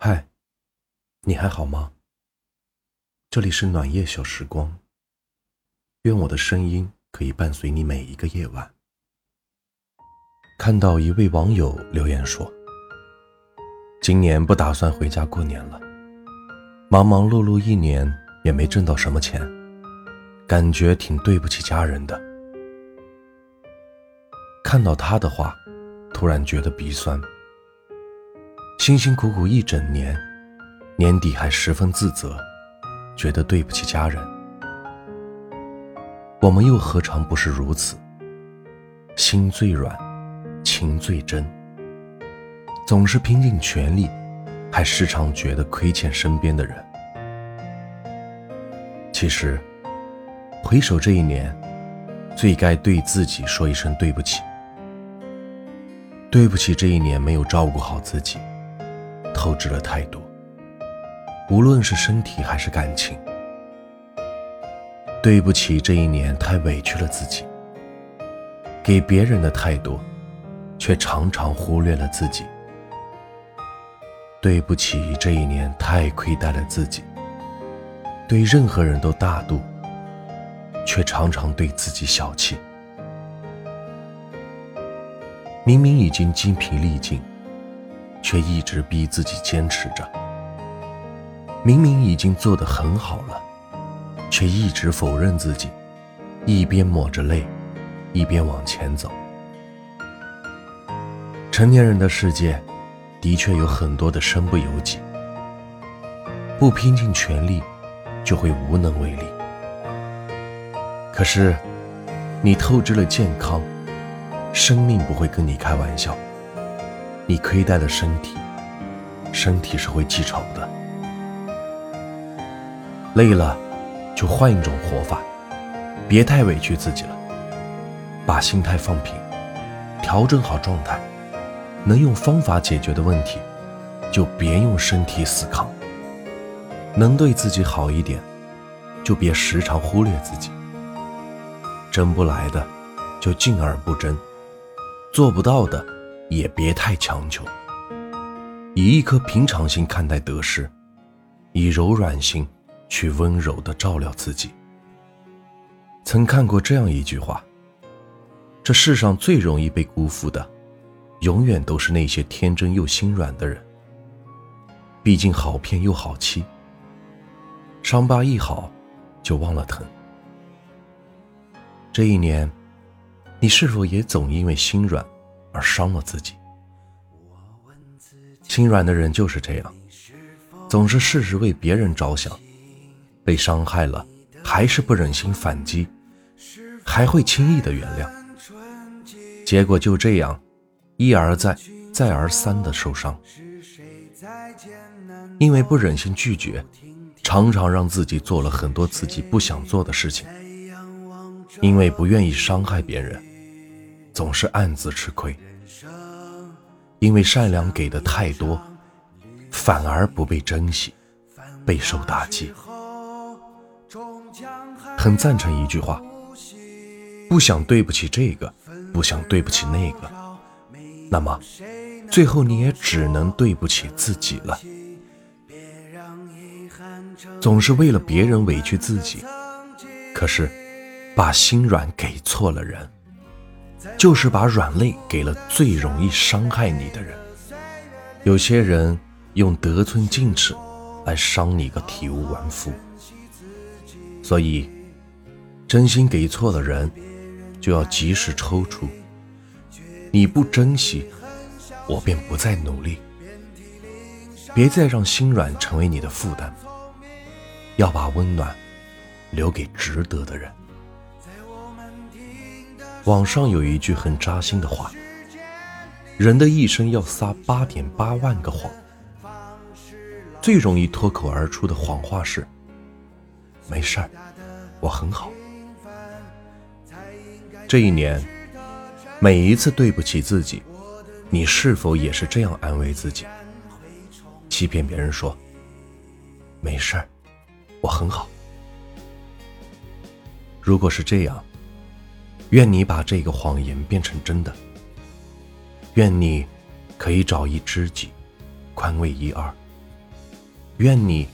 嗨，你还好吗？这里是暖夜小时光，愿我的声音可以伴随你每一个夜晚。看到一位网友留言说：“今年不打算回家过年了，忙忙碌碌一年也没挣到什么钱，感觉挺对不起家人的。”看到他的话，突然觉得鼻酸。辛辛苦苦一整年，年底还十分自责，觉得对不起家人。我们又何尝不是如此？心最软，情最真，总是拼尽全力，还时常觉得亏欠身边的人。其实，回首这一年，最该对自己说一声对不起。对不起，这一年没有照顾好自己，透支了太多，无论是身体还是感情。对不起，这一年太委屈了自己，给别人的太多，却常常忽略了自己。对不起，这一年太亏待了自己，对任何人都大度，却常常对自己小气。明明已经精疲力尽，却一直逼自己坚持着；明明已经做得很好了，却一直否认自己，一边抹着泪，一边往前走。成年人的世界，的确有很多的身不由己，不拼尽全力，就会无能为力。可是，你透支了健康。生命不会跟你开玩笑，你亏待了身体，身体是会记仇的。累了，就换一种活法，别太委屈自己了，把心态放平，调整好状态。能用方法解决的问题，就别用身体死扛。能对自己好一点，就别时常忽略自己。争不来的，就敬而不争。做不到的，也别太强求。以一颗平常心看待得失，以柔软心去温柔的照料自己。曾看过这样一句话：这世上最容易被辜负的，永远都是那些天真又心软的人。毕竟好骗又好欺，伤疤一好，就忘了疼。这一年。你是否也总因为心软而伤了自己？心软的人就是这样，总是事事为别人着想，被伤害了还是不忍心反击，还会轻易的原谅，结果就这样一而再、再而三的受伤。因为不忍心拒绝，常常让自己做了很多自己不想做的事情。因为不愿意伤害别人。总是暗自吃亏，因为善良给的太多，反而不被珍惜，备受打击。很赞成一句话：不想对不起这个，不想对不起那个，那么最后你也只能对不起自己了。总是为了别人委屈自己，可是把心软给错了人。就是把软肋给了最容易伤害你的人。有些人用得寸进尺来伤你个体无完肤，所以真心给错了人，就要及时抽出。你不珍惜，我便不再努力。别再让心软成为你的负担，要把温暖留给值得的人。网上有一句很扎心的话：“人的一生要撒八点八万个谎，最容易脱口而出的谎话是‘没事儿，我很好’。”这一年，每一次对不起自己，你是否也是这样安慰自己？欺骗别人说“没事儿，我很好”。如果是这样，愿你把这个谎言变成真的。愿你可以找一知己，宽慰一二，愿你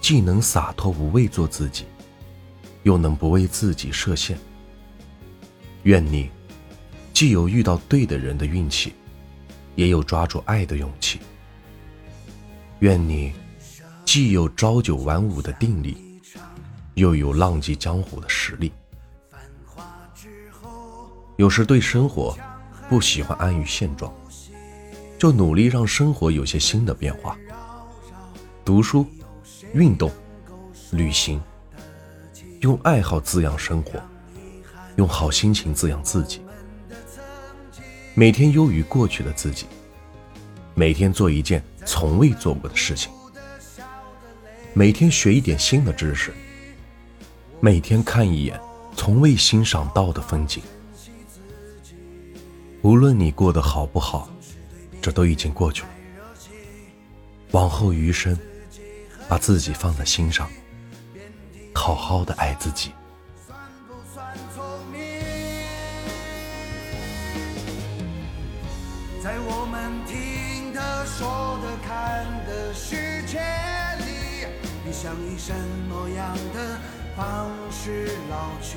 既能洒脱无畏做自己，又能不为自己设限。愿你既有遇到对的人的运气，也有抓住爱的勇气。愿你既有朝九晚五的定力，又有浪迹江湖的实力。有时对生活不喜欢安于现状，就努力让生活有些新的变化。读书、运动、旅行，用爱好滋养生活，用好心情滋养自己。每天优于过去的自己，每天做一件。从未做过的事情，每天学一点新的知识，每天看一眼从未欣赏到的风景。无论你过得好不好，这都已经过去了。往后余生，把自己放在心上，好好的爱自己。在我们听的、说的、看的世界里，你想以什么样的方式老去？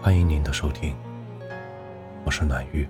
欢迎您的收听，我是暖玉，